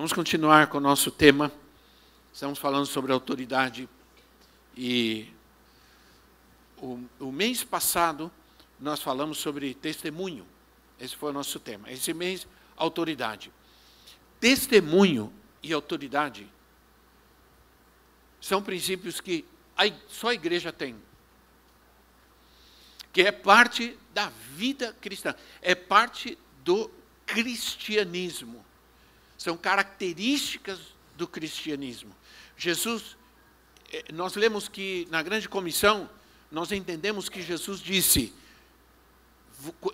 Vamos continuar com o nosso tema. Estamos falando sobre autoridade e o, o, mês passado nós falamos sobre testemunho. Esse foi o nosso tema. Esse mês, autoridade. Testemunho e autoridade são princípios que a, só a igreja tem. Que é parte da vida cristã, é parte do cristianismo são características do cristianismo. Jesus, eh, nós lemos que na grande comissão, nós entendemos que Jesus disse: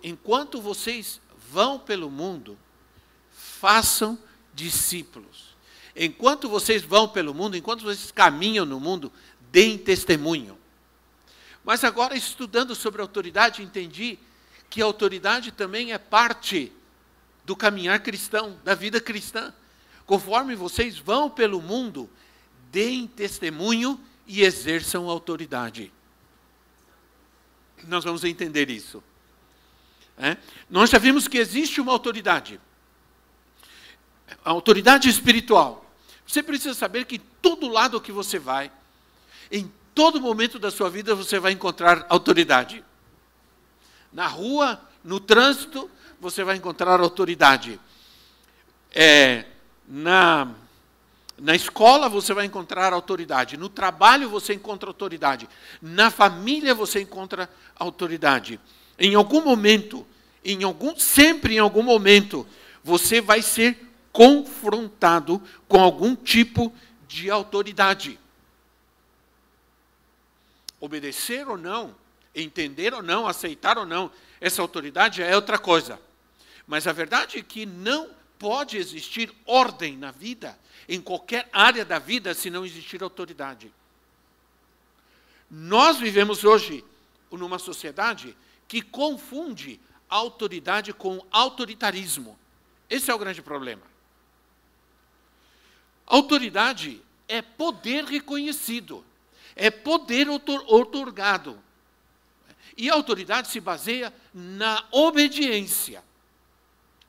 enquanto vocês vão pelo mundo, façam discípulos. Enquanto vocês vão pelo mundo, enquanto vocês caminham no mundo, deem testemunho. Mas agora, estudando sobre autoridade, entendi que a autoridade também é parte do caminhar cristão, da vida cristã. Conforme vocês vão pelo mundo, deem testemunho e exerçam autoridade. Nós vamos entender isso. É? Nós já vimos que existe uma autoridade, a autoridade espiritual. Você precisa saber que todo lado que você vai, em todo momento da sua vida, você vai encontrar autoridade. Na rua, no trânsito, você vai encontrar autoridade. É, na, na escola você vai encontrar autoridade. No trabalho você encontra autoridade. Na família você encontra autoridade. Em algum momento, em algum, sempre em algum momento, você vai ser confrontado com algum tipo de autoridade. Obedecer ou não, entender ou não, aceitar ou não, essa autoridade é outra coisa. Mas a verdade é que não pode existir ordem na vida, em qualquer área da vida, se não existir autoridade. Nós vivemos hoje numa sociedade que confunde autoridade com autoritarismo. Esse é o grande problema. Autoridade é poder reconhecido, é poder otorgado. E a autoridade se baseia na obediência.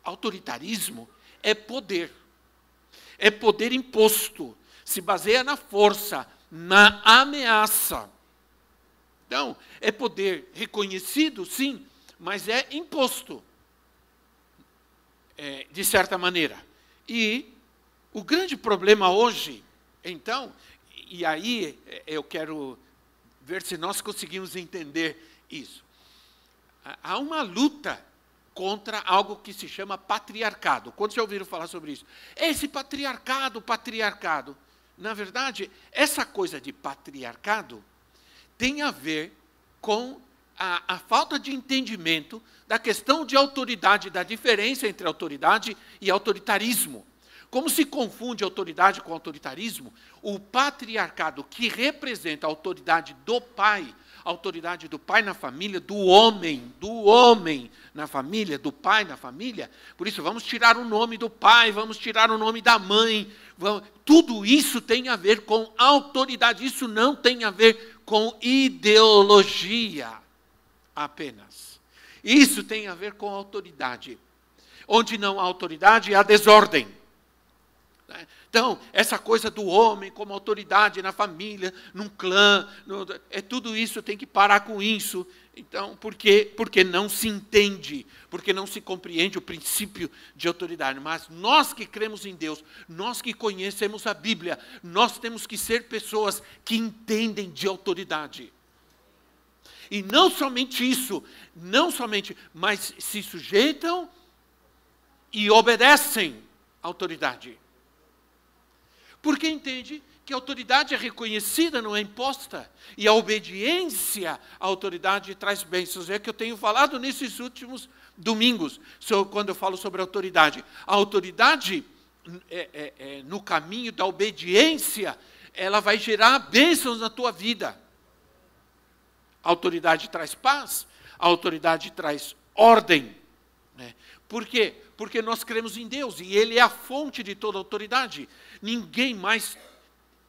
Autoritarismo é poder. É poder imposto. Se baseia na força, na ameaça. Então, é poder reconhecido, sim, mas é imposto, é, de certa maneira. E o grande problema hoje, então, e aí é, eu quero ver se nós conseguimos entender isso. Há uma luta contra algo que se chama patriarcado. Quantos já ouviram falar sobre isso? Esse patriarcado, patriarcado. Na verdade, essa coisa de patriarcado tem a ver com a, a, falta de entendimento da questão de autoridade, da diferença entre autoridade e autoritarismo. Como se confunde autoridade com autoritarismo, o patriarcado, que representa a autoridade do pai, autoridade do pai na família, do homem, do homem na família, do pai na família. Por isso, vamos tirar o nome do pai, vamos tirar o nome da mãe. Vamos, tudo isso tem a ver com autoridade, isso não tem a ver com ideologia apenas. Isso tem a ver com autoridade. Onde não há autoridade, há desordem. Então, essa coisa do homem como autoridade na família, num clã, no, é tudo isso, tem que parar com isso. Então, por quê? Porque não se entende, porque não se compreende o princípio de autoridade. Mas nós que cremos em Deus, nós que conhecemos a Bíblia, nós temos que ser pessoas que entendem de autoridade. E não somente isso, não somente, mas se sujeitam e obedecem à autoridade. Porque entende que a autoridade é reconhecida, não é imposta. E a obediência à autoridade traz bênçãos. É que eu tenho falado nesses últimos domingos, quando eu falo sobre autoridade. A autoridade é, é, é, no caminho da obediência, ela vai gerar bênçãos na tua vida. A autoridade traz paz, a autoridade traz ordem. Né? Por quê? Porque nós cremos em Deus e Ele é a fonte de toda autoridade. Ninguém mais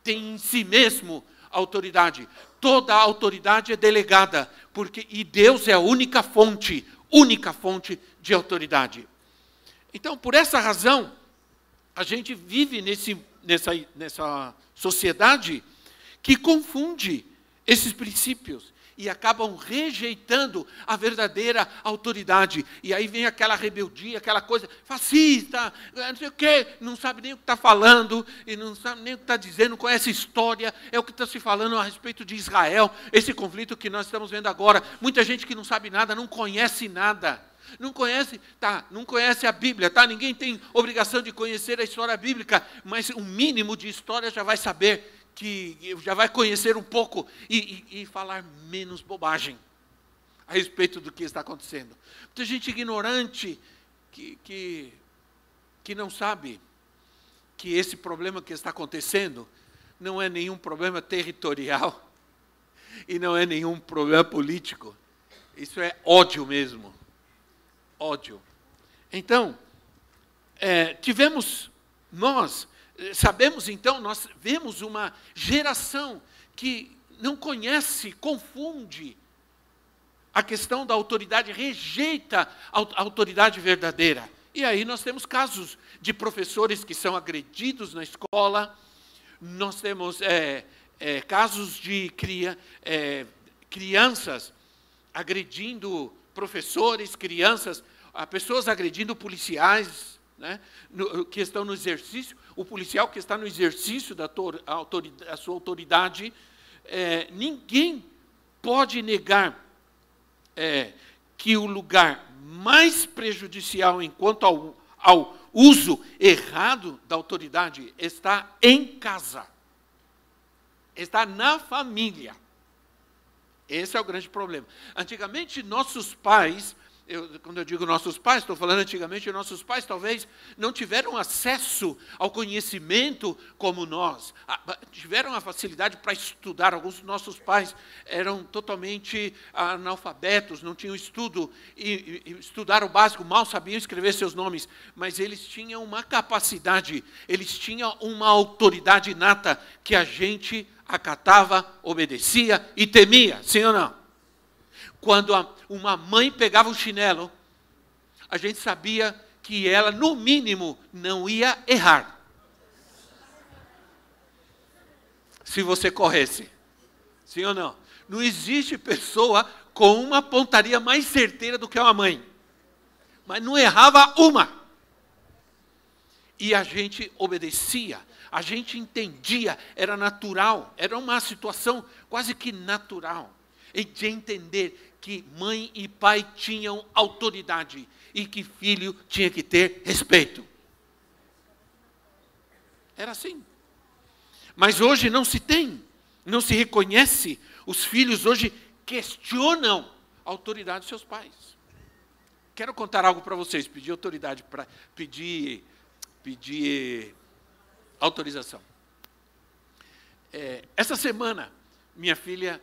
tem em si mesmo autoridade. Toda a autoridade é delegada, porque e Deus é a única fonte, única fonte de autoridade. Então, por essa razão, a gente vive nesse, nessa, nessa sociedade que confunde esses princípios e acabam rejeitando a verdadeira autoridade. E aí vem aquela rebeldia, aquela coisa fascista, não sei o quê, não sabe nem o que está falando, e não sabe nem o que está dizendo, não conhece história, é o que está se falando a respeito de Israel, esse conflito que nós estamos vendo agora. Muita gente que não sabe nada, não conhece nada. Não conhece, tá, não conhece a Bíblia, tá? Ninguém tem obrigação de conhecer a história bíblica, mas o mínimo de história já vai saber que já vai conhecer um pouco e, e, e falar menos bobagem a respeito do que está acontecendo. Muita gente ignorante que, que, que não sabe que esse problema que está acontecendo não é nenhum problema territorial e não é nenhum problema político. Isso é ódio mesmo. Ódio. Então, é, tivemos nós Sabemos então, nós vemos uma geração que não conhece, confunde a questão da autoridade, rejeita a autoridade verdadeira. E aí nós temos casos de professores que são agredidos na escola, nós temos é, é, casos de cria, é, crianças agredindo professores, crianças, pessoas agredindo policiais, né, no, que estão no exercício o policial que está no exercício da autoridade, sua autoridade, é, ninguém pode negar é, que o lugar mais prejudicial enquanto ao, ao uso errado da autoridade está em casa, está na família. Esse é o grande problema. Antigamente, nossos pais eu, quando eu digo nossos pais, estou falando antigamente, nossos pais talvez não tiveram acesso ao conhecimento como nós, tiveram a facilidade para estudar. Alguns dos nossos pais eram totalmente analfabetos, não tinham estudo, e, e estudaram o básico, mal sabiam escrever seus nomes, mas eles tinham uma capacidade, eles tinham uma autoridade inata que a gente acatava, obedecia e temia, sim ou não? Quando uma mãe pegava o chinelo, a gente sabia que ela, no mínimo, não ia errar. Se você corresse. Sim ou não? Não existe pessoa com uma pontaria mais certeira do que uma mãe. Mas não errava uma. E a gente obedecia, a gente entendia, era natural, era uma situação quase que natural, de entender que mãe e pai tinham autoridade e que filho tinha que ter respeito. Era assim. Mas hoje não se tem, não se reconhece. Os filhos hoje questionam a autoridade dos seus pais. Quero contar algo para vocês, pedir autoridade para pedir pedir autorização. É, essa semana minha filha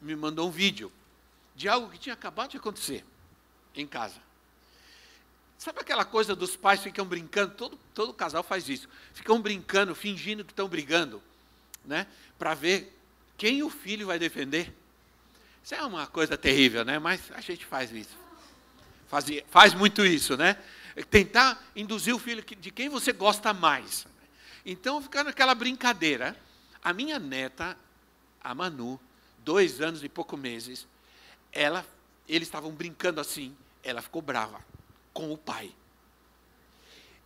me mandou um vídeo de algo que tinha acabado de acontecer em casa. Sabe aquela coisa dos pais ficam brincando? Todo, todo casal faz isso. Ficam brincando, fingindo que estão brigando, né? Para ver quem o filho vai defender. Isso é uma coisa terrível, né? Mas a gente faz isso. Faz, faz muito isso, né? Tentar induzir o filho de quem você gosta mais. Então, ficar naquela brincadeira. A minha neta, a Manu, dois anos e pouco meses, ela, eles estavam brincando assim, ela ficou brava com o pai.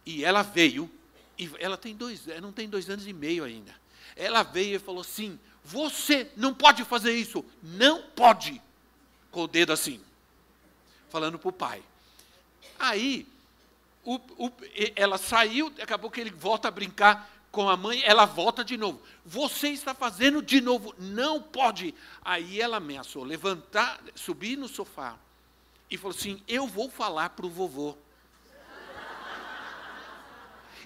E ela veio, e ela tem dois, não tem dois anos e meio ainda. Ela veio e falou assim: você não pode fazer isso, não pode, com o dedo assim, falando para o pai. Aí, o, o, ela saiu, acabou que ele volta a brincar com a mãe, ela volta de novo. Você está fazendo de novo, não pode. Aí ela ameaçou levantar, subir no sofá e falou assim: Eu vou falar para o vovô.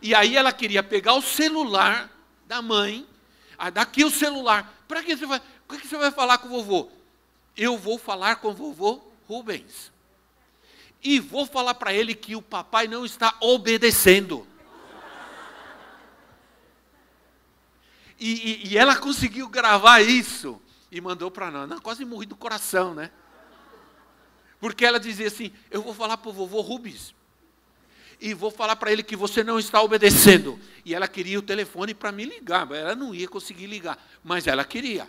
E aí ela queria pegar o celular da mãe, daqui o celular. Para que você vai? O que você vai falar com o vovô? Eu vou falar com o vovô Rubens. E vou falar para ele que o papai não está obedecendo. E, e, e ela conseguiu gravar isso e mandou para nós. Não, quase morri do coração, né? Porque ela dizia assim: Eu vou falar para o vovô Rubens e vou falar para ele que você não está obedecendo. E ela queria o telefone para me ligar, ela não ia conseguir ligar, mas ela queria.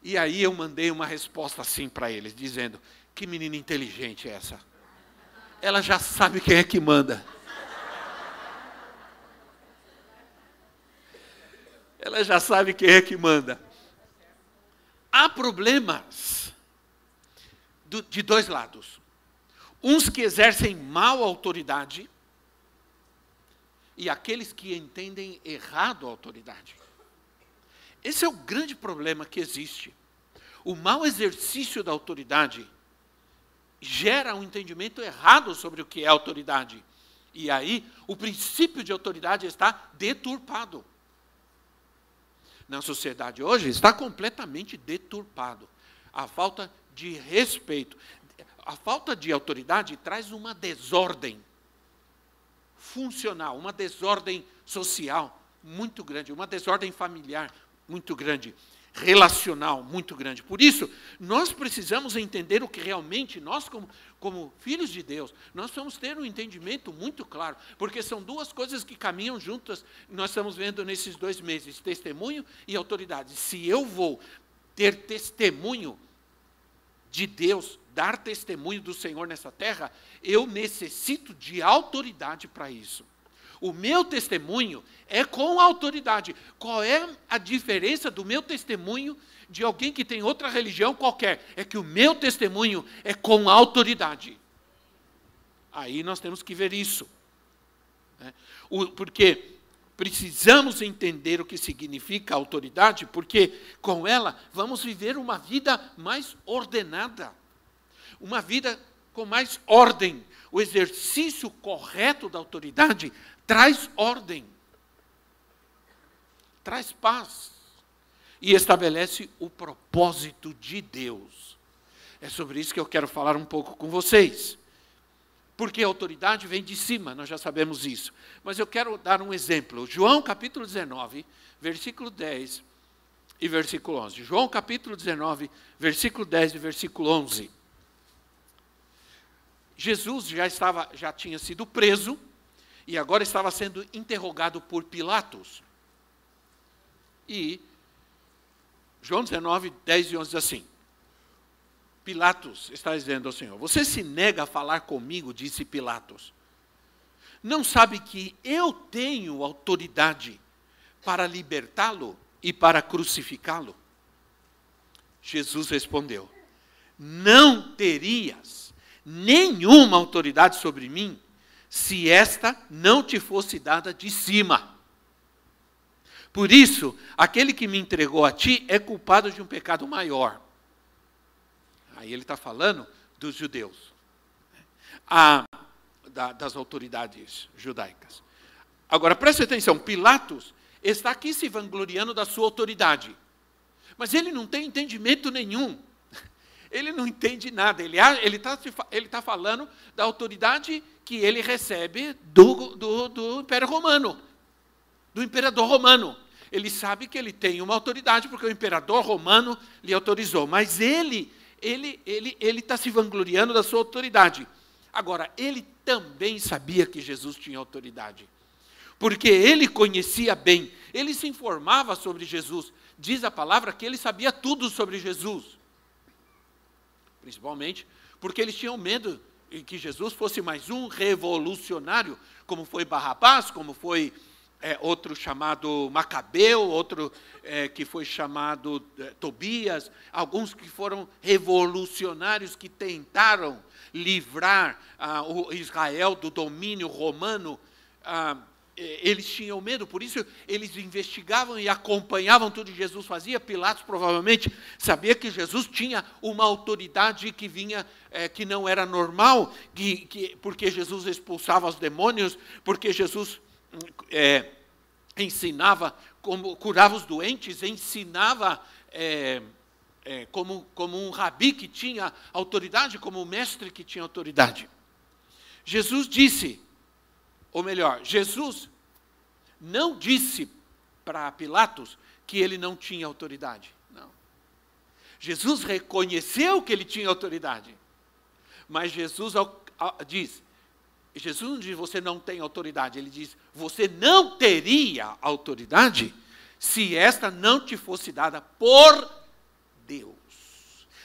E aí eu mandei uma resposta assim para eles, dizendo: Que menina inteligente é essa? Ela já sabe quem é que manda. Ela já sabe quem é que manda. Há problemas de dois lados. Uns que exercem mal a autoridade e aqueles que entendem errado a autoridade. Esse é o grande problema que existe. O mau exercício da autoridade gera um entendimento errado sobre o que é autoridade. E aí, o princípio de autoridade está deturpado. Na sociedade hoje, está completamente deturpado. A falta de respeito a falta de autoridade traz uma desordem funcional, uma desordem social muito grande, uma desordem familiar muito grande, relacional muito grande. Por isso, nós precisamos entender o que realmente nós, como, como filhos de Deus, nós vamos ter um entendimento muito claro, porque são duas coisas que caminham juntas, nós estamos vendo nesses dois meses: testemunho e autoridade. Se eu vou ter testemunho de Deus dar testemunho do Senhor nessa terra, eu necessito de autoridade para isso. O meu testemunho é com autoridade. Qual é a diferença do meu testemunho de alguém que tem outra religião qualquer? É que o meu testemunho é com autoridade. Aí nós temos que ver isso. Né? porque precisamos entender o que significa autoridade, porque com ela vamos viver uma vida mais ordenada uma vida com mais ordem. O exercício correto da autoridade traz ordem, traz paz e estabelece o propósito de Deus. É sobre isso que eu quero falar um pouco com vocês. Porque a autoridade vem de cima, nós já sabemos isso. Mas eu quero dar um exemplo. João capítulo 19, versículo 10 e versículo 11. João capítulo 19, versículo 10 e versículo 11. Jesus já estava, já tinha sido preso e agora estava sendo interrogado por Pilatos. E João 19, 10 e 11 diz assim: Pilatos está dizendo ao Senhor: Você se nega a falar comigo, disse Pilatos. Não sabe que eu tenho autoridade para libertá-lo e para crucificá-lo? Jesus respondeu: Não terias nenhuma autoridade sobre mim, se esta não te fosse dada de cima. Por isso, aquele que me entregou a ti é culpado de um pecado maior. Aí ele está falando dos judeus, a, da, das autoridades judaicas. Agora, preste atenção: Pilatos está aqui se vangloriando da sua autoridade, mas ele não tem entendimento nenhum ele não entende nada. Ele está ele tá falando da autoridade que ele recebe do, do, do Império Romano, do imperador romano. Ele sabe que ele tem uma autoridade porque o imperador romano lhe autorizou, mas ele ele ele ele está se vangloriando da sua autoridade. Agora, ele também sabia que Jesus tinha autoridade, porque ele conhecia bem, ele se informava sobre Jesus. Diz a palavra que ele sabia tudo sobre Jesus principalmente, porque eles tinham medo que Jesus fosse mais um revolucionário, como foi Barrabás, como foi é, outro chamado Macabeu, outro é, que foi chamado é, Tobias, alguns que foram revolucionários que tentaram livrar ah, Israel do domínio romano. Ah, eles tinham medo, por isso eles investigavam e acompanhavam tudo que Jesus fazia. Pilatos provavelmente sabia que Jesus tinha uma autoridade que vinha, é, que não era normal, que, que, porque Jesus expulsava os demônios, porque Jesus é, ensinava como curava os doentes, ensinava é, como, como um rabi que tinha autoridade, como um mestre que tinha autoridade. Jesus disse, ou melhor, Jesus não disse para Pilatos que ele não tinha autoridade. Não. Jesus reconheceu que ele tinha autoridade. Mas Jesus diz: Jesus não diz você não tem autoridade, ele diz você não teria autoridade se esta não te fosse dada por Deus.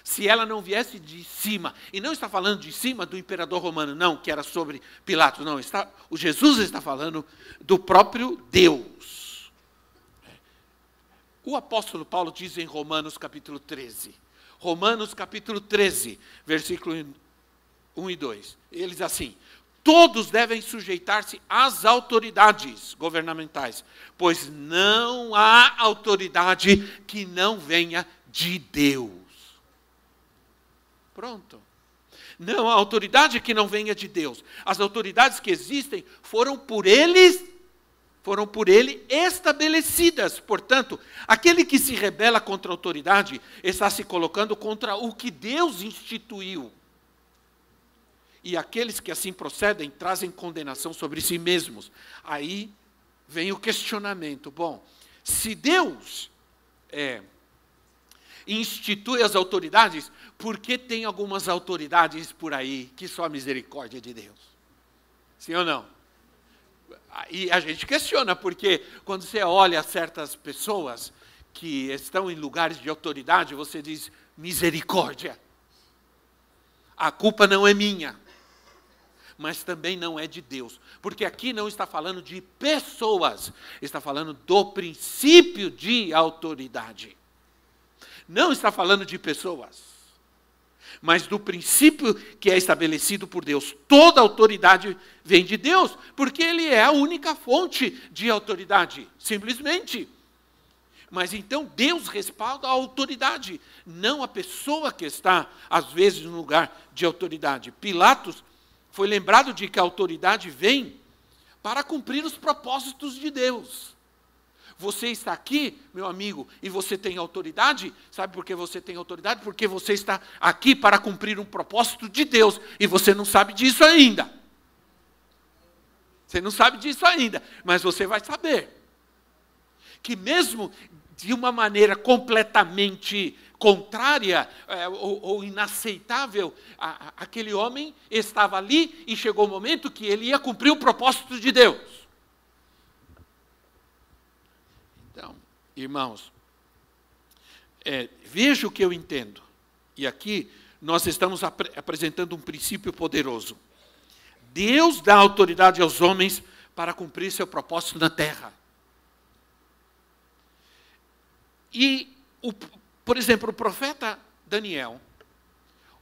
Se ela não viesse de cima, e não está falando de cima do imperador romano, não, que era sobre Pilatos, não, está, o Jesus está falando do próprio Deus. O apóstolo Paulo diz em Romanos capítulo 13, Romanos capítulo 13, versículo 1 e 2, ele diz assim: todos devem sujeitar-se às autoridades governamentais, pois não há autoridade que não venha de Deus. Pronto. Não há autoridade que não venha de Deus. As autoridades que existem foram por eles foram por ele estabelecidas. Portanto, aquele que se rebela contra a autoridade está se colocando contra o que Deus instituiu e aqueles que assim procedem trazem condenação sobre si mesmos. Aí vem o questionamento: bom, se Deus é, institui as autoridades, por que tem algumas autoridades por aí que só a misericórdia de Deus? Sim ou não? E a gente questiona, porque quando você olha certas pessoas que estão em lugares de autoridade, você diz misericórdia. A culpa não é minha mas também não é de Deus. Porque aqui não está falando de pessoas, está falando do princípio de autoridade. Não está falando de pessoas, mas do princípio que é estabelecido por Deus. Toda autoridade vem de Deus, porque Ele é a única fonte de autoridade, simplesmente. Mas então Deus respalda a autoridade, não a pessoa que está, às vezes, no lugar de autoridade. Pilatos foi lembrado de que a autoridade vem para cumprir os propósitos de Deus. Você está aqui, meu amigo, e você tem autoridade. Sabe por que você tem autoridade? Porque você está aqui para cumprir um propósito de Deus e você não sabe disso ainda. Você não sabe disso ainda, mas você vai saber. Que mesmo de uma maneira completamente contrária é, ou, ou, inaceitável, a, a, aquele homem estava ali e chegou o momento que ele ia cumprir o propósito de Deus. Então, irmãos, é, veja o que eu entendo. E aqui nós estamos ap apresentando um princípio poderoso. Deus dá autoridade aos homens para cumprir seu propósito na terra. E, o, por exemplo, o profeta Daniel,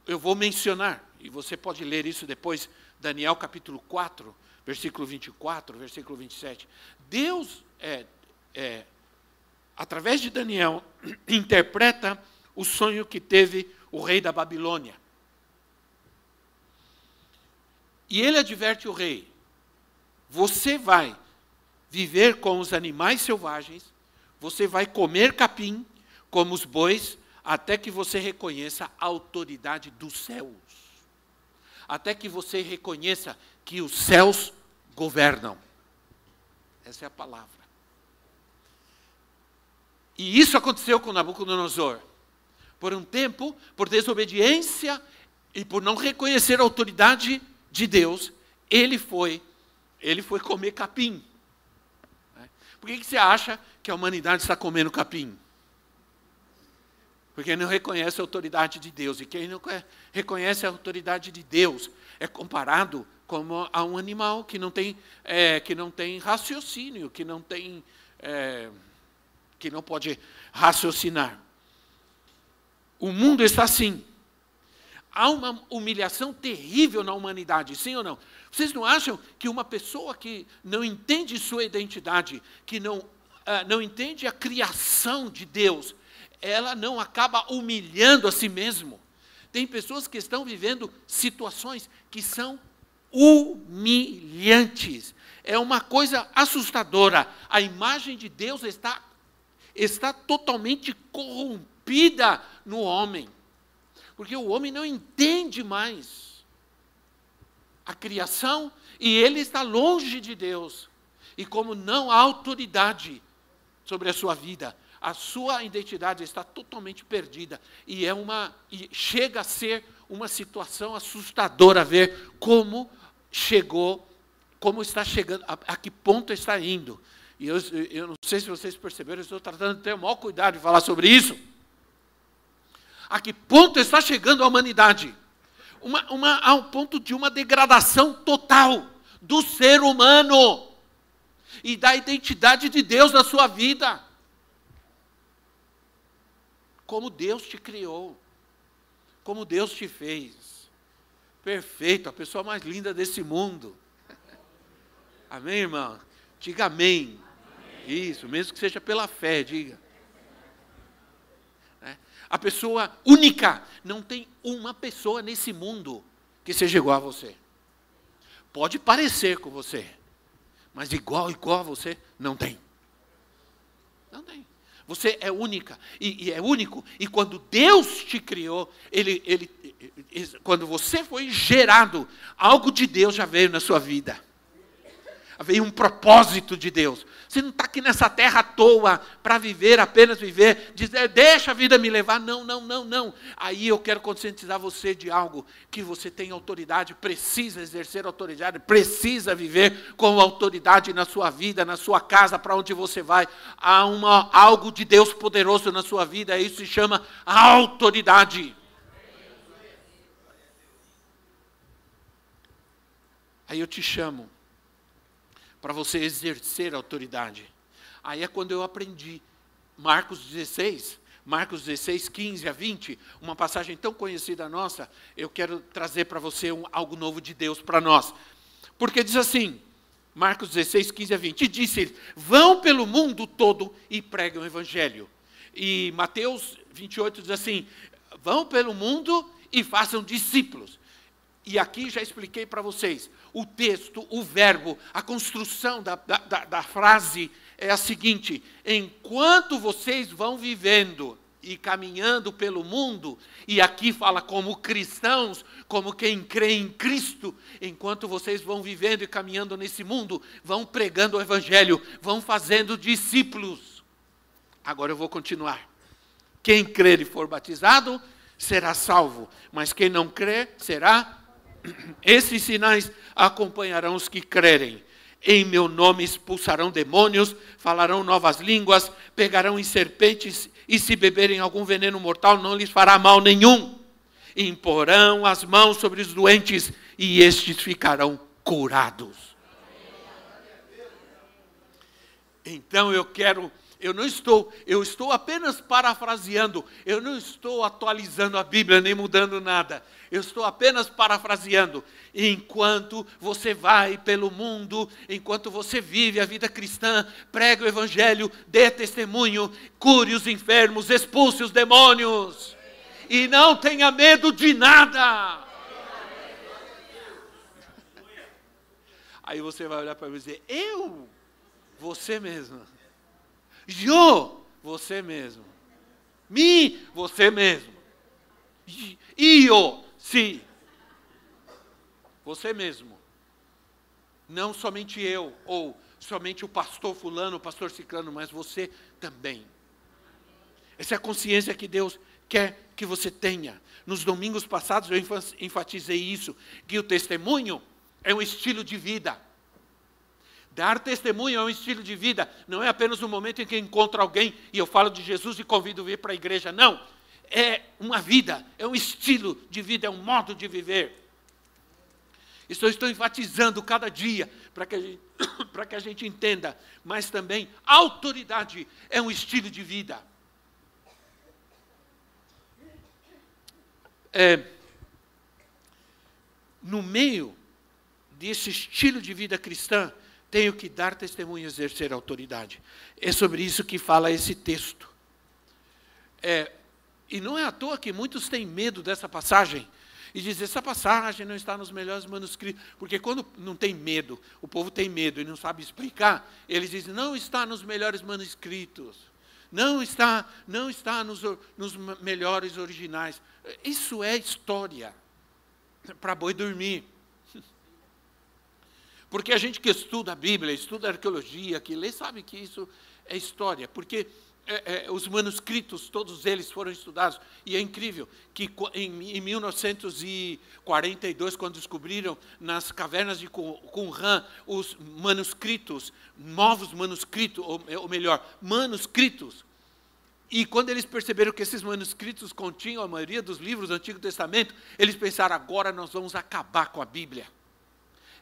eu vou mencionar, e você pode ler isso depois, Daniel capítulo 4, versículo 24, versículo 27. Deus, é, é, através de Daniel, interpreta o sonho que teve o rei da Babilônia. E ele adverte o rei: você vai viver com os animais selvagens você vai comer capim como os bois, até que você reconheça a autoridade dos céus. Até que você reconheça que os céus governam. Essa é a palavra. E isso aconteceu com Nabucodonosor. Por um tempo, por desobediência e por não reconhecer a autoridade de Deus, ele foi, ele foi comer capim. Por que, que você acha que a humanidade está comendo capim? Porque não reconhece a autoridade de Deus. E quem não reconhece a autoridade de Deus é comparado como a um animal que não tem, é, que não tem raciocínio, que não tem. É, que não pode raciocinar. O mundo está assim. Há uma humilhação terrível na humanidade, sim ou não? Vocês não acham que uma pessoa que não entende sua identidade, que não, uh, não entende a criação de Deus, ela não acaba humilhando a si mesmo? Tem pessoas que estão vivendo situações que são humilhantes. É uma coisa assustadora. A imagem de Deus está, está totalmente corrompida no homem. Porque o homem não entende mais a criação e ele está longe de Deus. E como não há autoridade sobre a sua vida, a sua identidade está totalmente perdida e é uma e chega a ser uma situação assustadora ver como chegou, como está chegando, a, a que ponto está indo. E eu, eu não sei se vocês perceberam, eu estou tratando de ter o maior cuidado de falar sobre isso. A que ponto está chegando a humanidade? Uma, uma, ao ponto de uma degradação total do ser humano e da identidade de Deus na sua vida como Deus te criou, como Deus te fez. Perfeito, a pessoa mais linda desse mundo. Amém, irmão? Diga amém. Isso, mesmo que seja pela fé, diga. É. A pessoa única, não tem uma pessoa nesse mundo que seja igual a você. Pode parecer com você, mas igual, igual a você, não tem. Não tem. Você é única e, e, é único. E quando Deus te criou, ele, ele, quando você foi gerado, algo de Deus já veio na sua vida veio um propósito de Deus. Você não está aqui nessa terra à toa para viver, apenas viver, dizer, deixa a vida me levar. Não, não, não, não. Aí eu quero conscientizar você de algo que você tem autoridade, precisa exercer autoridade, precisa viver com autoridade na sua vida, na sua casa, para onde você vai. Há uma, algo de Deus poderoso na sua vida, isso se chama autoridade. Aí eu te chamo para você exercer autoridade. Aí é quando eu aprendi Marcos 16, Marcos 16, 15 a 20, uma passagem tão conhecida nossa, eu quero trazer para você um, algo novo de Deus para nós. Porque diz assim, Marcos 16, 15 a 20, e disse vão pelo mundo todo e pregam o evangelho. E Mateus 28 diz assim, vão pelo mundo e façam discípulos. E aqui já expliquei para vocês, o texto, o verbo, a construção da, da, da, frase é a seguinte: enquanto vocês vão vivendo e caminhando pelo mundo, e aqui fala como cristãos, como quem crê em Cristo, enquanto vocês vão vivendo e caminhando nesse mundo, vão pregando o Evangelho, vão fazendo discípulos. Agora eu vou continuar. Quem crer e for batizado será salvo, mas quem não crer será esses sinais acompanharão os que crerem. Em meu nome expulsarão demônios, falarão novas línguas, pegarão em serpentes e se beberem algum veneno mortal não lhes fará mal nenhum. Imporão as mãos sobre os doentes e estes ficarão curados. Então eu quero eu não estou, eu estou apenas parafraseando, eu não estou atualizando a Bíblia nem mudando nada. Eu estou apenas parafraseando. Enquanto você vai pelo mundo, enquanto você vive a vida cristã, prega o evangelho, dê testemunho, cure os enfermos, expulse os demônios. E não tenha medo de nada. Aí você vai olhar para mim e dizer: Eu? Você mesmo. Eu, você mesmo. Me, você mesmo. Eu, sim. Você mesmo. Não somente eu, ou somente o pastor fulano, o pastor ciclano, mas você também. Essa é a consciência que Deus quer que você tenha. Nos domingos passados eu enfatizei isso, que o testemunho é um estilo de vida. Dar testemunho é um estilo de vida, não é apenas um momento em que encontro alguém e eu falo de Jesus e convido a vir para a igreja, não. É uma vida, é um estilo de vida, é um modo de viver. Isso eu estou enfatizando cada dia para que, a gente, para que a gente entenda, mas também autoridade é um estilo de vida. É, no meio desse estilo de vida cristã, tenho que dar testemunho e exercer autoridade. É sobre isso que fala esse texto. É, e não é à toa que muitos têm medo dessa passagem. e dizer: essa passagem não está nos melhores manuscritos. Porque quando não tem medo, o povo tem medo e não sabe explicar, eles dizem: não está nos melhores manuscritos. Não está, não está nos, nos melhores originais. Isso é história para boi dormir. Porque a gente que estuda a Bíblia, estuda a arqueologia, que lê, sabe que isso é história. Porque é, é, os manuscritos, todos eles foram estudados. E é incrível que em, em 1942, quando descobriram nas cavernas de Qumran os manuscritos, novos manuscritos, ou, ou melhor, manuscritos, e quando eles perceberam que esses manuscritos continham a maioria dos livros do Antigo Testamento, eles pensaram: agora nós vamos acabar com a Bíblia.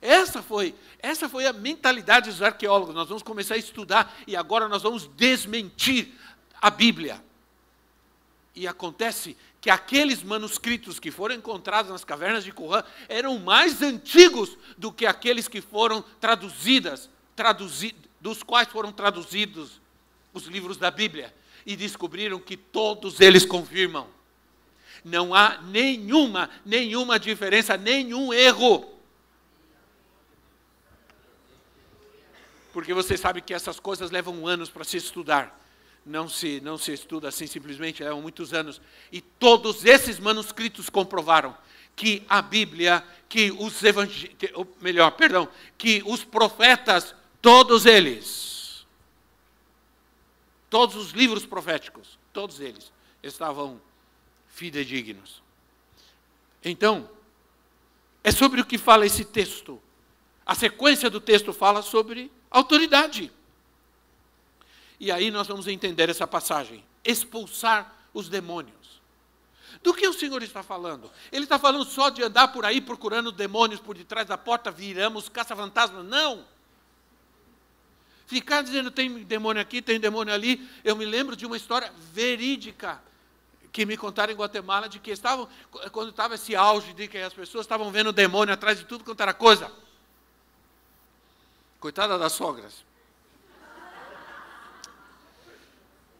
Essa foi, essa foi a mentalidade dos arqueólogos. Nós vamos começar a estudar e agora nós vamos desmentir a Bíblia. E acontece que aqueles manuscritos que foram encontrados nas cavernas de Qumran eram mais antigos do que aqueles que foram traduzidas, traduzi, dos quais foram traduzidos os livros da Bíblia. E descobriram que todos eles confirmam. Não há nenhuma, nenhuma diferença, nenhum erro. Porque você sabe que essas coisas levam anos para se estudar. Não se, não se estuda assim simplesmente, levam muitos anos. E todos esses manuscritos comprovaram que a Bíblia, que os evangelhos, melhor, perdão, que os profetas, todos eles, todos os livros proféticos, todos eles estavam fidedignos. Então, é sobre o que fala esse texto. A sequência do texto fala sobre autoridade. E aí nós vamos entender essa passagem: expulsar os demônios. Do que o Senhor está falando? Ele está falando só de andar por aí procurando demônios por detrás da porta, viramos, caça-fantasma? Não. Ficar dizendo tem demônio aqui, tem demônio ali. Eu me lembro de uma história verídica que me contaram em Guatemala de que estavam, quando estava esse auge de que as pessoas estavam vendo demônio atrás de tudo quanto era coisa. Coitada das sogras.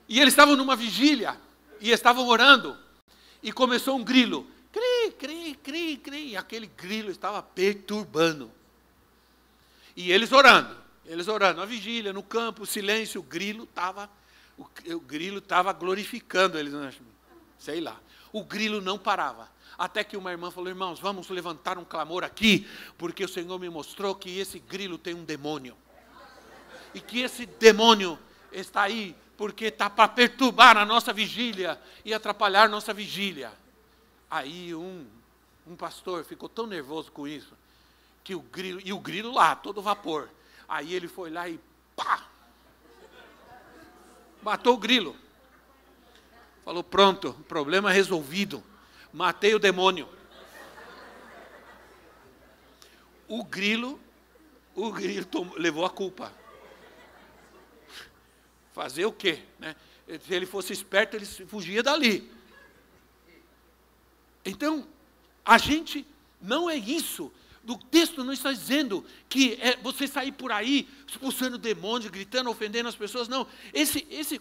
E eles estavam numa vigília e estavam orando. E começou um grilo. Cri, cri, cri, cri. E aquele grilo estava perturbando. E eles orando. Eles orando. Na vigília, no campo, silêncio. O grilo estava. O, o grilo estava glorificando eles. Sei lá. O grilo não parava. Até que uma irmã falou: Irmãos, vamos levantar um clamor aqui, porque o Senhor me mostrou que esse grilo tem um demônio. E que esse demônio está aí porque está para perturbar a nossa vigília e atrapalhar nossa vigília. Aí um, um pastor ficou tão nervoso com isso, que o grilo, e o grilo lá, todo vapor. Aí ele foi lá e pá! Matou o grilo. Falou: pronto, problema resolvido matei o demônio. O grilo, o grilo levou a culpa. Fazer o quê? Né? Se ele fosse esperto, ele fugia dali. Então, a gente não é isso. O texto não está dizendo que é você sair por aí expulsando demônios, gritando, ofendendo as pessoas. Não. Esse, esse,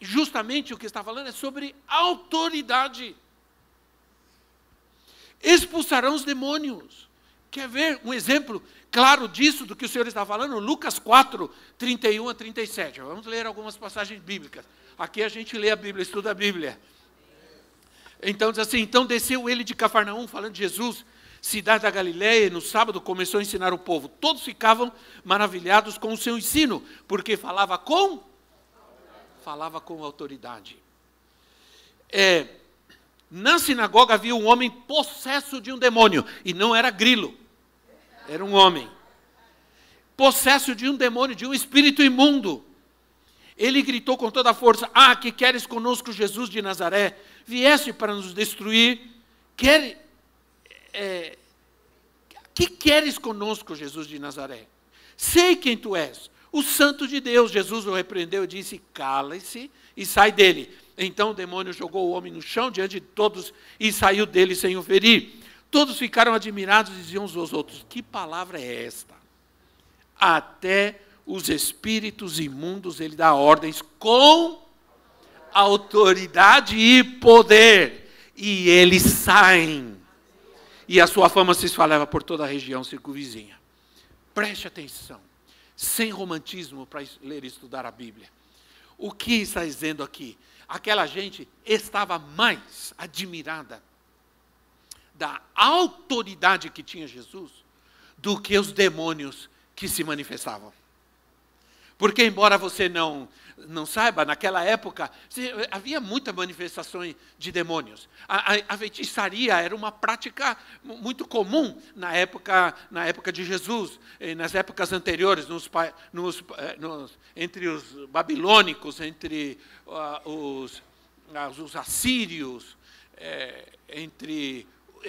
justamente o que está falando é sobre autoridade expulsarão os demônios. Quer ver um exemplo claro disso, do que o Senhor está falando? Lucas 4, 31 a 37. Vamos ler algumas passagens bíblicas. Aqui a gente lê a Bíblia, estuda a Bíblia. Então diz assim: Então desceu ele de Cafarnaum, falando de Jesus, cidade da Galiléia, e no sábado começou a ensinar o povo. Todos ficavam maravilhados com o seu ensino, porque falava com falava com autoridade. É, na sinagoga havia um homem possesso de um demônio, e não era grilo, era um homem. Possesso de um demônio, de um espírito imundo. Ele gritou com toda a força: Ah, que queres conosco, Jesus de Nazaré? Vieste para nos destruir. Quer, é, que queres conosco, Jesus de Nazaré? Sei quem tu és, o Santo de Deus. Jesus o repreendeu e disse: Cala-se e sai dele. Então o demônio jogou o homem no chão diante de todos e saiu dele sem o ferir. Todos ficaram admirados e diziam uns aos outros: Que palavra é esta? Até os espíritos imundos ele dá ordens com autoridade e poder, e eles saem. e a sua fama se espalhava por toda a região circunvizinha. Preste atenção, sem romantismo para ler e estudar a Bíblia. O que está dizendo aqui? Aquela gente estava mais admirada da autoridade que tinha Jesus do que os demônios que se manifestavam. Porque, embora você não, não saiba, naquela época havia muita manifestação de demônios. A, a, a, feitiçaria era uma prática muito comum na época, na época de Jesus, nas épocas anteriores, nos, nos, eh, nos, entre os babilônicos, entre uh, os, uh, os assírios, eh, entre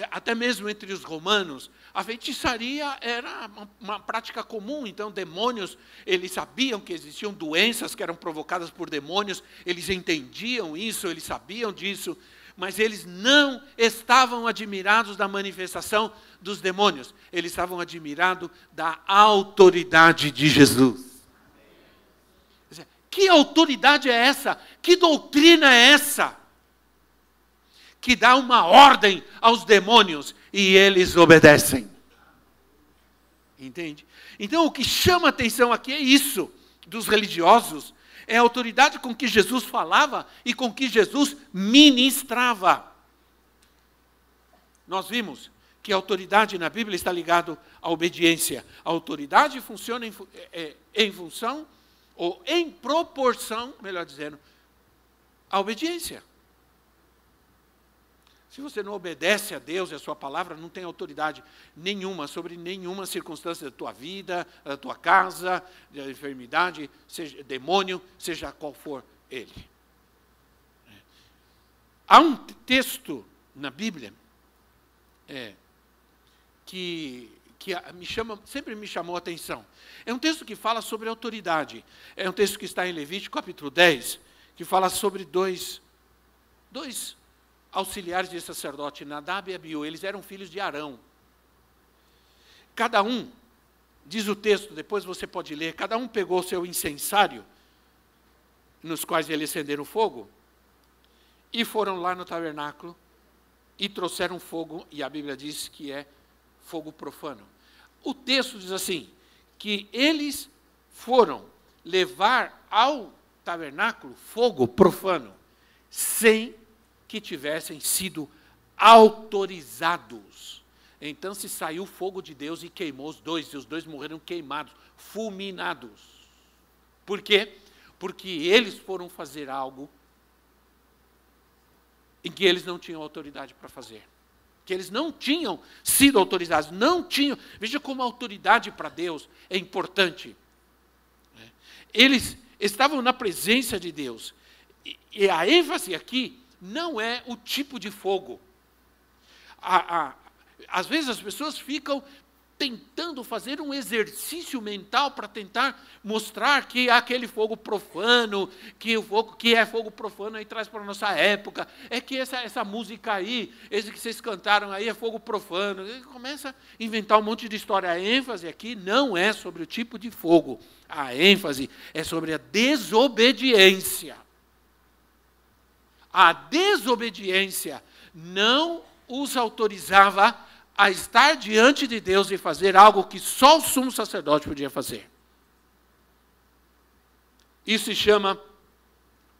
até mesmo entre os romanos, a feitiçaria era uma, uma, prática comum, então demônios, eles sabiam que existiam doenças que eram provocadas por demônios, eles entendiam isso, eles sabiam disso, mas eles não estavam admirados da manifestação dos demônios, eles estavam admirados da autoridade de Jesus. Que autoridade é essa? Que doutrina é essa? Que dá uma ordem aos demônios e eles obedecem. Entende? Então o que chama atenção aqui é isso dos religiosos, é a autoridade com que Jesus falava e com que Jesus ministrava. Nós vimos que a autoridade na Bíblia está ligado à obediência. A autoridade funciona em, é, em função ou em proporção, melhor dizendo, à obediência. Se você não obedece a Deus e a sua palavra, não tem autoridade nenhuma sobre nenhuma circunstância da tua vida, da tua casa, da enfermidade, seja demônio, seja qual for ele. Há um texto na Bíblia é, que, que me chama, sempre me chamou a atenção. É um texto que fala sobre autoridade. É um texto que está em Levítico capítulo 10, que fala sobre dois, dois auxiliares de sacerdote, Nadab e Abiú, eles eram filhos de Arão. Cada um, diz o texto, depois você pode ler, cada um pegou seu incensário, nos quais eles acenderam fogo, e foram lá no tabernáculo e trouxeram fogo, e a Bíblia diz que é fogo profano. O texto diz assim: que eles foram levar ao tabernáculo fogo profano, sem que tivessem sido autorizados. Então se saiu fogo de Deus e queimou os dois, e os dois morreram queimados, fulminados. Por quê? Porque eles foram fazer algo em que eles não tinham autoridade para fazer. Que eles não tinham sido autorizados, não tinham. Veja como a autoridade para Deus é importante. Eles estavam na presença de Deus. E a ênfase aqui não é o tipo de fogo. A, a, às vezes as pessoas ficam tentando fazer um exercício mental para tentar mostrar que aquele fogo profano, que o fogo que é fogo profano aí traz para a nossa época, é que essa, essa música aí, esse que vocês cantaram aí é fogo profano. Ele começa a inventar um monte de história. A ênfase aqui não é sobre o tipo de fogo, a ênfase é sobre a desobediência a desobediência não os autorizava a estar diante de Deus e fazer algo que só o sumo sacerdote podia fazer. Isso se chama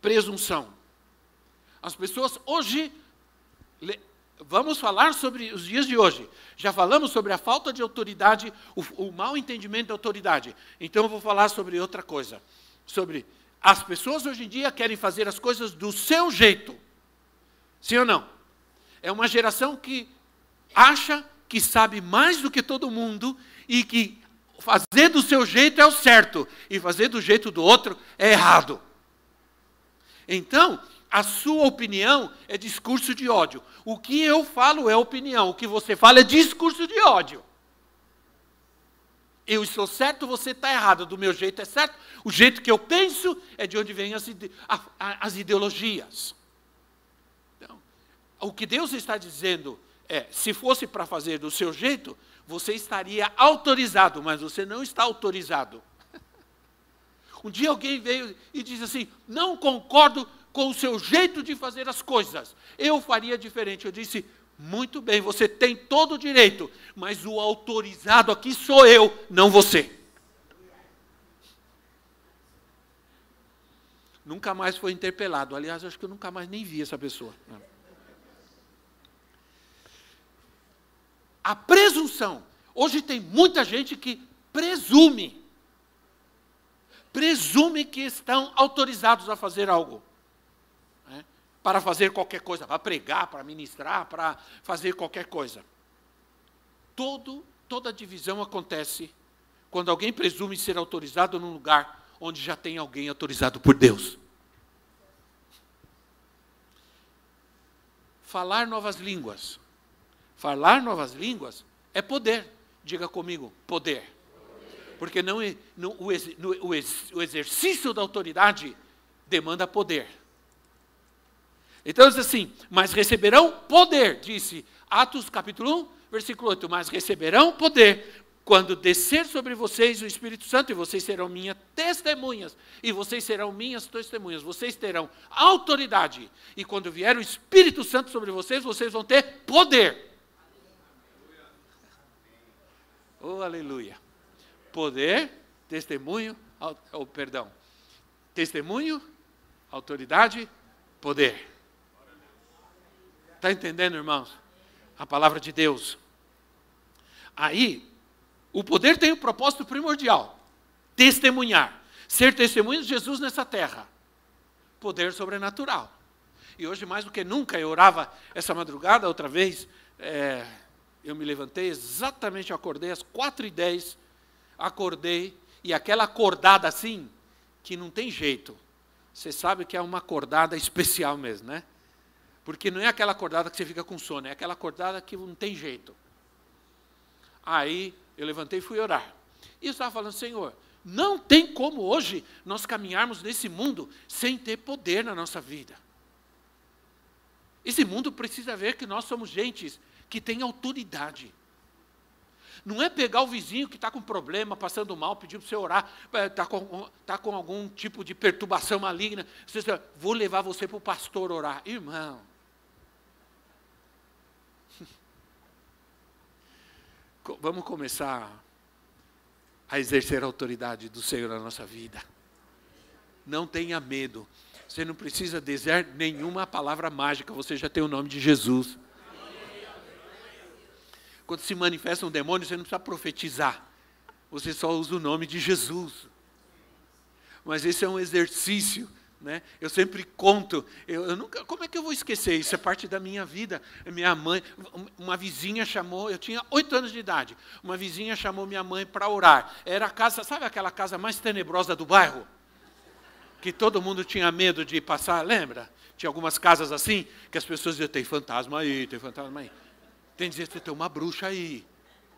presunção. As pessoas hoje, vamos falar sobre os dias de hoje. Já falamos sobre a falta de autoridade, o, o mau entendimento da autoridade. Então eu vou falar sobre outra coisa, sobre as pessoas hoje em dia querem fazer as coisas do seu jeito. Sim ou não? É uma geração que acha que sabe mais do que todo mundo e que fazer do seu jeito é o certo e fazer do jeito do outro é errado. Então, a sua opinião é discurso de ódio. O que eu falo é opinião, o que você fala é discurso de ódio eu estou certo, você está errado, do meu jeito é certo, o jeito que eu penso é de onde vêm as, ide as ideologias. Então, o que Deus está dizendo é: se fosse para fazer do seu jeito, você estaria autorizado, mas você não está autorizado. Um dia alguém veio e disse assim: não concordo com o seu jeito de fazer as coisas, eu faria diferente. Eu disse: Muito bem, você tem todo o direito, mas o autorizado aqui sou eu, não você. Nunca mais foi interpelado. Aliás, acho que eu nunca mais nem vi essa pessoa. A presunção. Hoje tem muita gente que presume. Presume que estão autorizados a fazer algo. Para fazer qualquer coisa, para pregar, para ministrar, para fazer qualquer coisa. Todo, toda divisão acontece quando alguém presume ser autorizado num lugar onde já tem alguém autorizado por Deus. Falar novas línguas. Falar novas línguas é poder. Diga comigo, poder. Porque não, no, o, no, o exercício da autoridade demanda poder. Então diz assim, mas receberão poder, disse Atos capítulo 1, versículo 8, mas receberão poder quando descer sobre vocês o Espírito Santo, e vocês serão minhas testemunhas, e vocês serão minhas testemunhas, vocês terão autoridade, e quando vier o Espírito Santo sobre vocês, vocês vão ter poder. Oh, aleluia. Poder, testemunho, oh, perdão. Testemunho, autoridade, poder. Está entendendo, irmãos? A palavra de Deus. Aí, o poder tem um propósito primordial: testemunhar. Ser testemunho de Jesus nessa terra. Poder sobrenatural. E hoje, mais do que nunca, eu orava essa madrugada, outra vez, é, eu me levantei exatamente, acordei às quatro e dez, acordei, e aquela acordada assim, que não tem jeito. Você sabe que é uma acordada especial mesmo, né? Porque não é aquela acordada que você fica com sono, é aquela acordada que não tem jeito. Aí eu levantei e fui orar. E estava falando, Senhor, não tem como hoje nós caminharmos nesse mundo sem ter poder na nossa vida. Esse mundo precisa ver que nós somos gentes que têm autoridade. Não é pegar o vizinho que está com problema, passando mal, pedir para você orar, está com, tá com algum tipo de perturbação maligna. Você vou levar você para o pastor orar. Irmão, vamos começar a exercer a autoridade do Senhor na nossa vida. Não tenha medo. Você não precisa dizer nenhuma palavra mágica, você já tem o nome de Jesus. Quando se manifesta um demônio, você não precisa profetizar. Você só usa o nome de Jesus. Mas esse é um exercício né? Eu sempre conto, eu, eu, nunca, como é que eu vou esquecer? Isso é parte da minha vida. Minha mãe, uma vizinha chamou, eu tinha oito anos de idade, uma vizinha chamou minha mãe para orar. Era a casa, sabe aquela casa mais tenebrosa do bairro? Que todo mundo tinha medo de passar, lembra? Tinha algumas casas assim, que as pessoas diziam, tem fantasma aí, tem fantasma aí. Tem dizer, tem uma bruxa aí.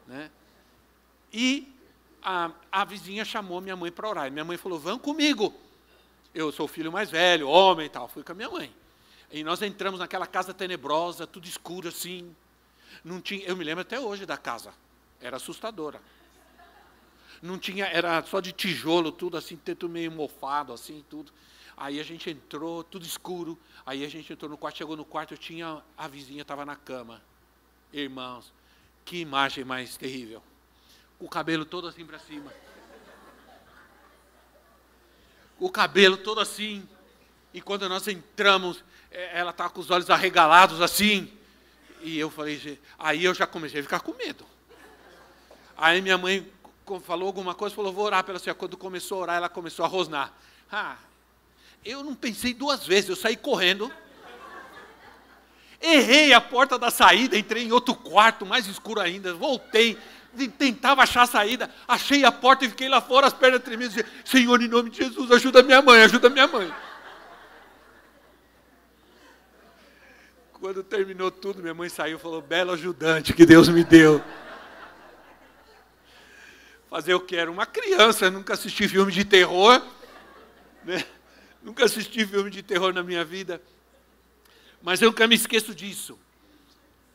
Né? E a, a vizinha chamou minha mãe para orar. E minha mãe falou, vão comigo. Eu sou o filho mais velho, homem e tal. Fui com a minha mãe. E nós entramos naquela casa tenebrosa, tudo escuro assim. Não tinha, eu me lembro até hoje da casa. Era assustadora. Não tinha, era só de tijolo, tudo assim, teto meio mofado, assim, tudo. Aí a gente entrou, tudo escuro. Aí a gente entrou no quarto, chegou no quarto, eu tinha a vizinha estava na cama. Irmãos, que imagem mais terrível. O cabelo todo assim para cima o cabelo todo assim. E quando nós entramos, é, ela estava com os olhos arregalados assim. E eu falei, aí eu já comecei a ficar com medo. Aí minha mãe falou alguma coisa, falou, vou orar pela senhora. Quando começou a orar, ela começou a rosnar. Ah, eu não pensei duas vezes, eu saí correndo. Errei a porta da saída, entrei em outro quarto, mais escuro ainda, voltei, tentava achar a saída, achei a porta e fiquei lá fora, as pernas tremendo, Senhor, em nome de Jesus, ajuda minha mãe, ajuda minha mãe. Quando terminou tudo, minha mãe saiu e falou, belo ajudante que Deus me deu. Fazer o que era uma criança, nunca assisti filme de terror, né? nunca assisti filme de terror na minha vida, mas eu nunca me esqueço disso,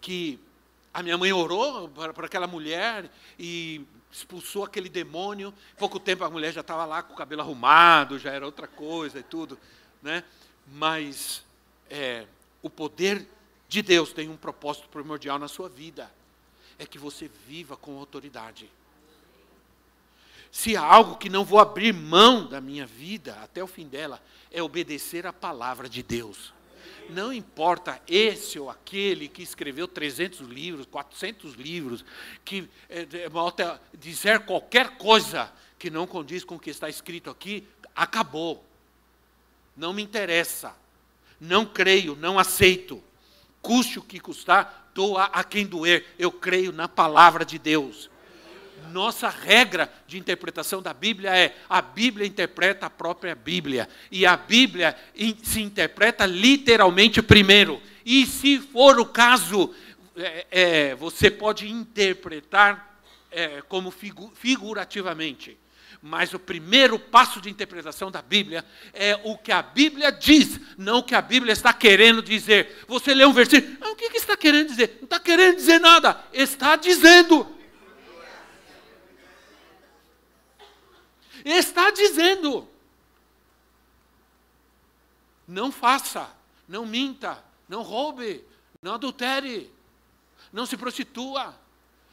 que a minha mãe orou para aquela mulher e expulsou aquele demônio. Pouco tempo a mulher já estava lá com o cabelo arrumado, já era outra coisa e tudo, né? Mas é, o poder de Deus tem um propósito primordial na sua vida: é que você viva com autoridade. Se há algo que não vou abrir mão da minha vida até o fim dela, é obedecer a palavra de Deus. Não importa esse ou aquele que escreveu 300 livros, 400 livros, que é, dizer qualquer coisa que não condiz com o que está escrito aqui, acabou. Não me interessa. Não creio, não aceito. Custe o que custar, doa a quem doer. Eu creio na palavra de Deus. Nossa regra de interpretação da Bíblia é: a Bíblia interpreta a própria Bíblia. E a Bíblia se interpreta literalmente primeiro. E se for o caso, é, é, você pode interpretar é, como figu figurativamente. Mas o primeiro passo de interpretação da Bíblia é o que a Bíblia diz, não o que a Bíblia está querendo dizer. Você lê um versículo, ah, o que, que está querendo dizer? Não está querendo dizer nada, está dizendo. Está dizendo. Não faça, não minta, não roube, não adultere, não se prostitua,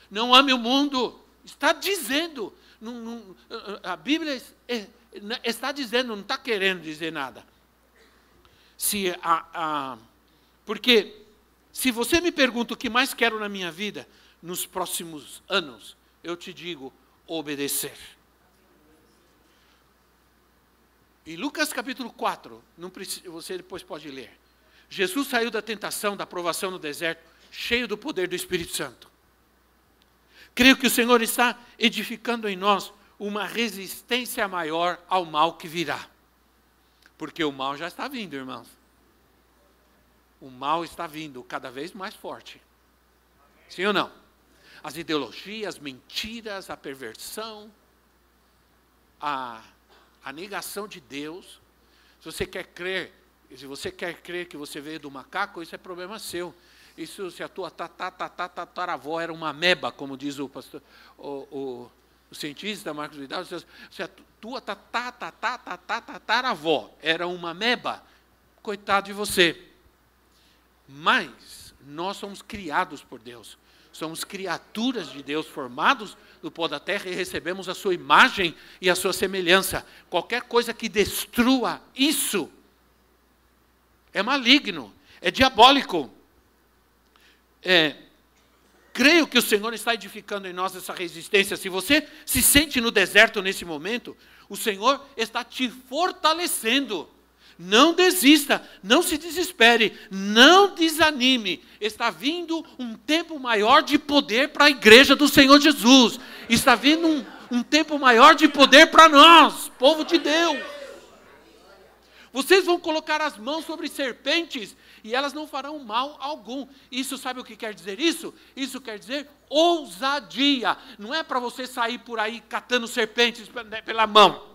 não ame o mundo. Está dizendo. Não, não, a Bíblia é, está dizendo, não está querendo dizer nada. Se a, a, porque se você me pergunta o que mais quero na minha vida nos próximos anos, eu te digo obedecer. Em Lucas capítulo 4, não precisa, você depois pode ler. Jesus saiu da tentação, da provação no deserto, cheio do poder do Espírito Santo. Creio que o Senhor está edificando em nós uma resistência maior ao mal que virá. Porque o mal já está vindo, irmãos. O mal está vindo cada vez mais forte. Sim ou não? As ideologias, mentiras, a perversão, a a negação de Deus. Se você quer crer, se você quer crer que você veio do macaco, isso é problema seu. Isso se a tua tataravó era uma meba, como diz o pastor, o, o, o cientista Marcos Vidal, se a tua tataravó era uma meba, coitado de você. Mas nós somos criados por Deus. Somos criaturas de Deus, formados do pó da terra e recebemos a sua imagem e a sua semelhança. Qualquer coisa que destrua isso é maligno, é diabólico. É, creio que o Senhor está edificando em nós essa resistência. Se você se sente no deserto nesse momento, o Senhor está te fortalecendo. Não desista, não se desespere, não desanime. Está vindo um tempo maior de poder para a igreja do Senhor Jesus. Está vindo um, um tempo maior de poder para nós, povo de Deus. Vocês vão colocar as mãos sobre serpentes e elas não farão mal algum. Isso sabe o que quer dizer isso? Isso quer dizer ousadia. Não é para você sair por aí catando serpentes pela mão.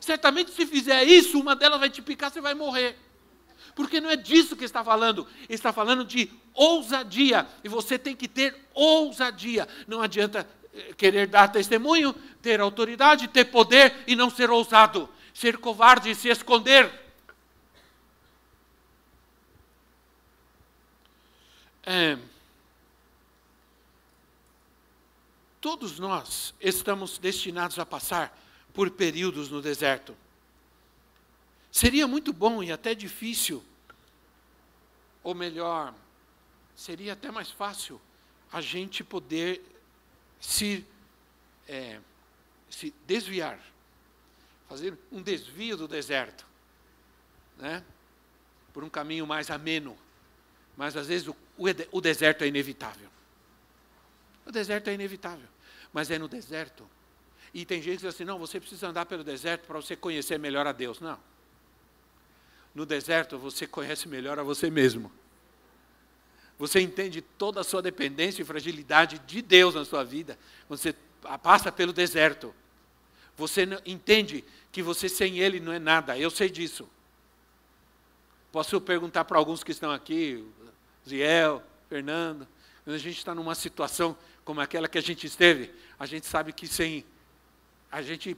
Certamente, se fizer isso, uma delas vai te picar, você vai morrer. Porque não é disso que está falando. Está falando de ousadia. E você tem que ter ousadia. Não adianta eh, querer dar testemunho, ter autoridade, ter poder e não ser ousado. Ser covarde e se esconder. É, todos nós estamos destinados a passar por períodos no deserto. Seria muito bom e até difícil, ou melhor, seria até mais fácil a gente poder se, é, se desviar, fazer um desvio do deserto, né? por um caminho mais ameno. Mas às vezes o, o, o deserto é inevitável. O deserto é inevitável. Mas é no deserto e tem gente que diz assim: não, você precisa andar pelo deserto para você conhecer melhor a Deus. Não. No deserto você conhece melhor a você mesmo. Você entende toda a sua dependência e fragilidade de Deus na sua vida. Você passa pelo deserto. Você entende que você sem Ele não é nada. Eu sei disso. Posso perguntar para alguns que estão aqui, Ziel, Fernando, quando a gente está numa situação como aquela que a gente esteve, a gente sabe que sem a gente,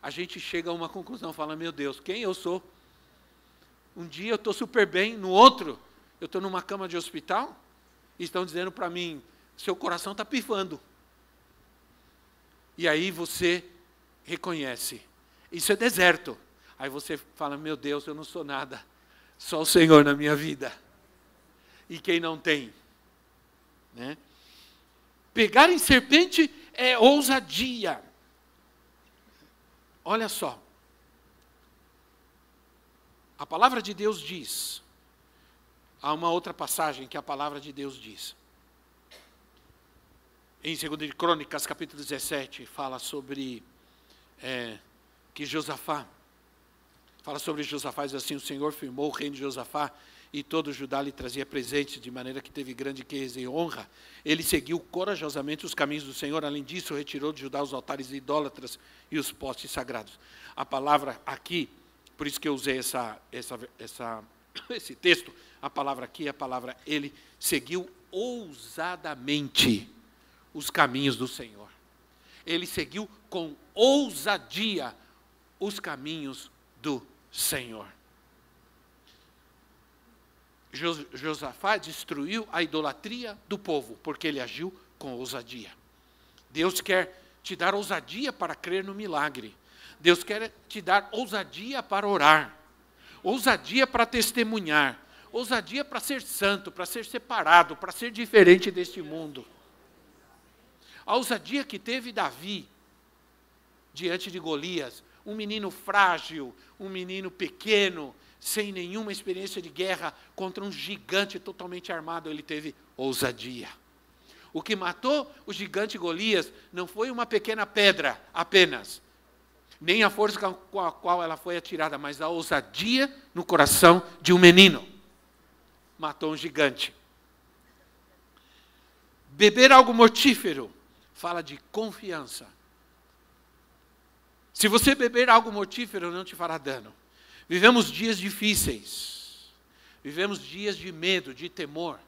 a gente chega a uma conclusão, fala, meu Deus, quem eu sou? Um dia eu estou super bem, no outro Eu estou numa cama de hospital e estão dizendo para mim: seu coração está pifando. E aí você reconhece: isso é deserto. Aí você fala: meu Deus, eu não sou nada, só o Senhor na minha vida. E quem não tem? Né? Pegar em serpente é ousadia. Olha só. A palavra de Deus diz. Há uma outra passagem que a palavra de Deus diz. Em 2 de Crônicas, capítulo 17, fala sobre é, que Josafá, fala sobre Josafá, diz assim, o Senhor firmou o reino de Josafá e todo Judá lhe trazia presentes, de maneira que teve grande riqueza e honra. Ele seguiu corajosamente os caminhos do Senhor, além disso, retirou de Judá os altares idólatras e os postes sagrados. A palavra aqui, por isso que eu usei essa, essa, essa, esse texto, a palavra aqui é a palavra ele seguiu ousadamente os caminhos do Senhor. Ele seguiu com ousadia os caminhos do Senhor. Josafá destruiu a idolatria do povo, porque ele agiu com ousadia. Deus quer te dar ousadia para crer no milagre. Deus quer te dar ousadia para orar, ousadia para testemunhar, ousadia para ser santo, para ser separado, para ser diferente deste mundo. A ousadia que teve Davi diante de Golias, um menino frágil, um menino pequeno, sem nenhuma experiência de guerra contra um gigante totalmente armado, ele teve ousadia. O que matou o gigante Golias não foi uma pequena pedra apenas, nem a força com a qual ela foi atirada, mas a ousadia no coração de um menino. Matou um gigante. Beber algo mortífero fala de confiança. Se você beber algo mortífero, não te fará dano. Vivemos dias difíceis, vivemos dias de medo, de temor,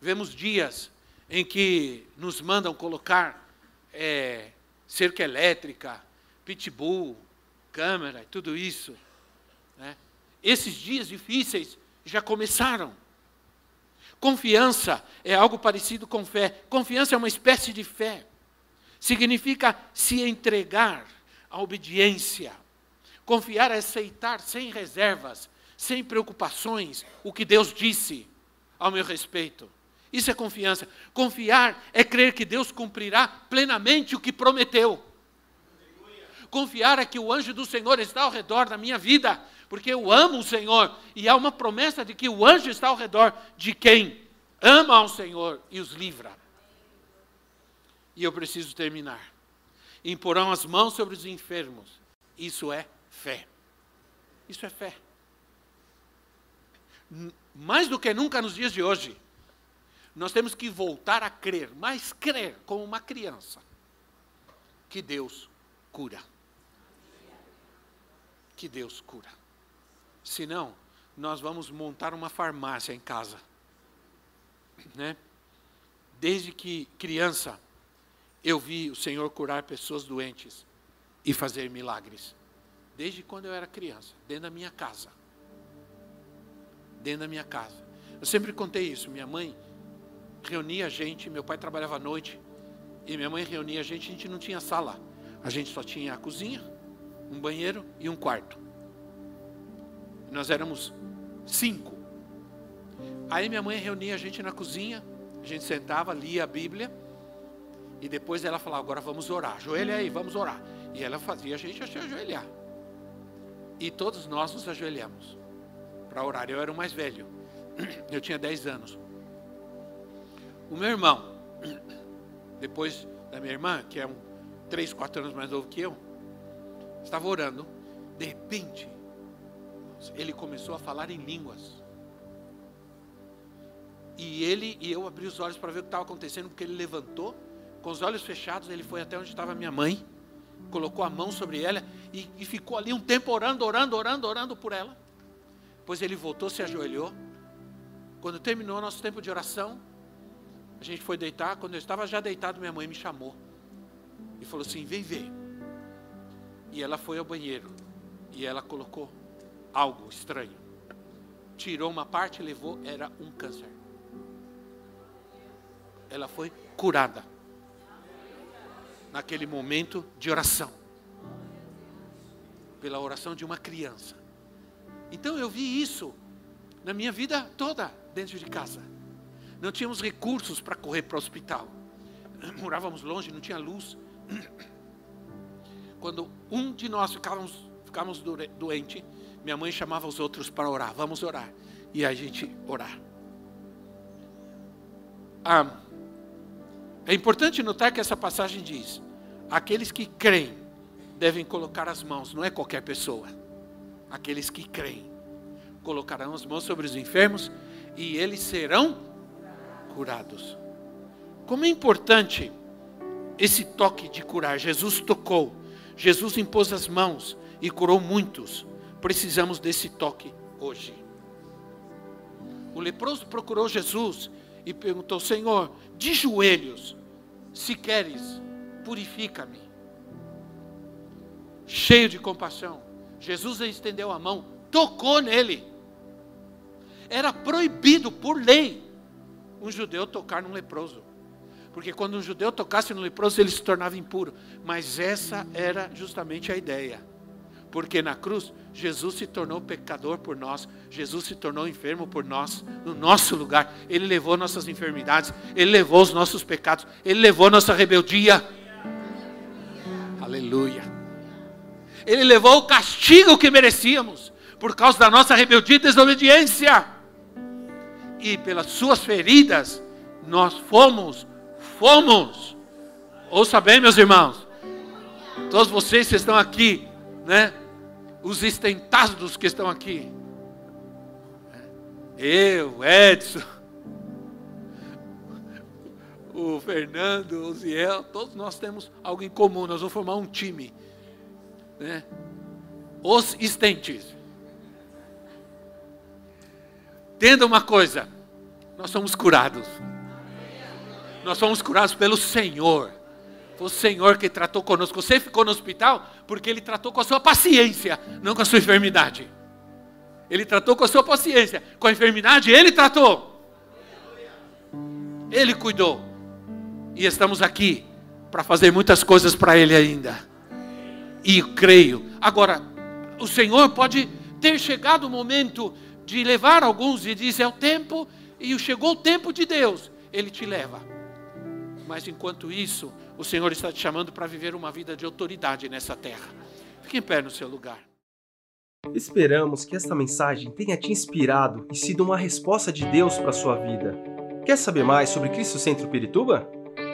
vivemos dias em que nos mandam colocar é, cerca elétrica, pitbull, câmera, tudo isso. Né? Esses dias difíceis já começaram. Confiança é algo parecido com fé. Confiança é uma espécie de fé. Significa se entregar à obediência Confiar é aceitar sem reservas, sem preocupações, o que Deus disse ao meu respeito. Isso é confiança. Confiar é crer que Deus cumprirá plenamente o que prometeu. Confiar é que o anjo do Senhor está ao redor da minha vida, porque eu amo o Senhor e há uma promessa de que o anjo está ao redor de quem ama ao Senhor e os livra. E eu preciso terminar. Imporão as mãos sobre os enfermos. Isso é fé. Isso é fé. Mais do que nunca nos dias de hoje, nós temos que voltar a crer, mas crer como uma criança, que Deus cura. Que Deus cura. Senão, nós vamos montar uma farmácia em casa. Né? Desde que criança, eu vi o Senhor curar pessoas doentes e fazer milagres desde quando eu era criança, dentro da minha casa. Dentro da minha casa. Eu sempre contei isso. Minha mãe reunia a gente, meu pai trabalhava à noite, e minha mãe reunia a gente, a gente não tinha sala. A gente só tinha a cozinha, um banheiro e um quarto. Nós éramos cinco. Aí minha mãe reunia a gente na cozinha, a gente sentava, lia a Bíblia, e depois ela falava, agora vamos orar. Ajoelha aí, vamos orar. E ela fazia a gente ajoelhar. E todos nós nos ajoelhamos para orar. Eu era o mais velho. Eu tinha 10 anos. O meu irmão, depois da minha irmã, que é um 3, 4 anos mais novo que eu, estava orando. De repente, ele começou a falar em línguas. E ele e eu abri os olhos para ver o que estava acontecendo, porque ele levantou, com os olhos fechados, ele foi até onde estava minha mãe colocou a mão sobre ela e, e ficou ali um tempo orando, orando, orando, orando por ela. Depois ele voltou, se ajoelhou. Quando terminou nosso tempo de oração, a gente foi deitar. Quando eu estava já deitado, minha mãe me chamou e falou assim: Vem ver. E ela foi ao banheiro e ela colocou algo estranho tirou uma parte e levou, era um câncer. Ela foi curada. Naquele momento de oração. Pela oração de uma criança. Então eu vi isso na minha vida toda dentro de casa. Não tínhamos recursos para correr para o hospital. Morávamos longe, não tinha luz. Quando um de nós ficávamos, ficávamos doente, minha mãe chamava os outros para orar. Vamos orar. E a gente orar. Ah, é importante notar que essa passagem diz: aqueles que creem devem colocar as mãos, não é qualquer pessoa. Aqueles que creem colocarão as mãos sobre os enfermos e eles serão curados. Como é importante esse toque de curar. Jesus tocou, Jesus impôs as mãos e curou muitos. Precisamos desse toque hoje. O leproso procurou Jesus e perguntou: Senhor, de joelhos, se queres, purifica-me. Cheio de compaixão, Jesus estendeu a mão, tocou nele era proibido por lei um judeu tocar num leproso. Porque quando um judeu tocasse no leproso, ele se tornava impuro. Mas essa era justamente a ideia. Porque na cruz, Jesus se tornou pecador por nós, Jesus se tornou enfermo por nós, no nosso lugar. Ele levou nossas enfermidades, ele levou os nossos pecados, ele levou nossa rebeldia. Aleluia. Ele levou o castigo que merecíamos por causa da nossa rebeldia e desobediência e pelas suas feridas nós fomos, fomos. Ouça bem, meus irmãos. Todos vocês que estão aqui, né? Os estentados que estão aqui. Eu, Edson, o Fernando, o Ziel, todos nós temos algo em comum. Nós vamos formar um time. Né? Os estentes. Entenda uma coisa: nós somos curados. Nós somos curados pelo Senhor. Foi o Senhor que tratou conosco. Você ficou no hospital porque Ele tratou com a sua paciência, não com a sua enfermidade. Ele tratou com a sua paciência. Com a enfermidade, Ele tratou. Ele cuidou. E estamos aqui para fazer muitas coisas para Ele ainda. E creio. Agora, o Senhor pode ter chegado o momento de levar alguns e dizer: é o tempo, e chegou o tempo de Deus, Ele te leva. Mas enquanto isso, o Senhor está te chamando para viver uma vida de autoridade nessa terra. Fique em pé no seu lugar. Esperamos que esta mensagem tenha te inspirado e sido uma resposta de Deus para a sua vida. Quer saber mais sobre Cristo Centro Pirituba?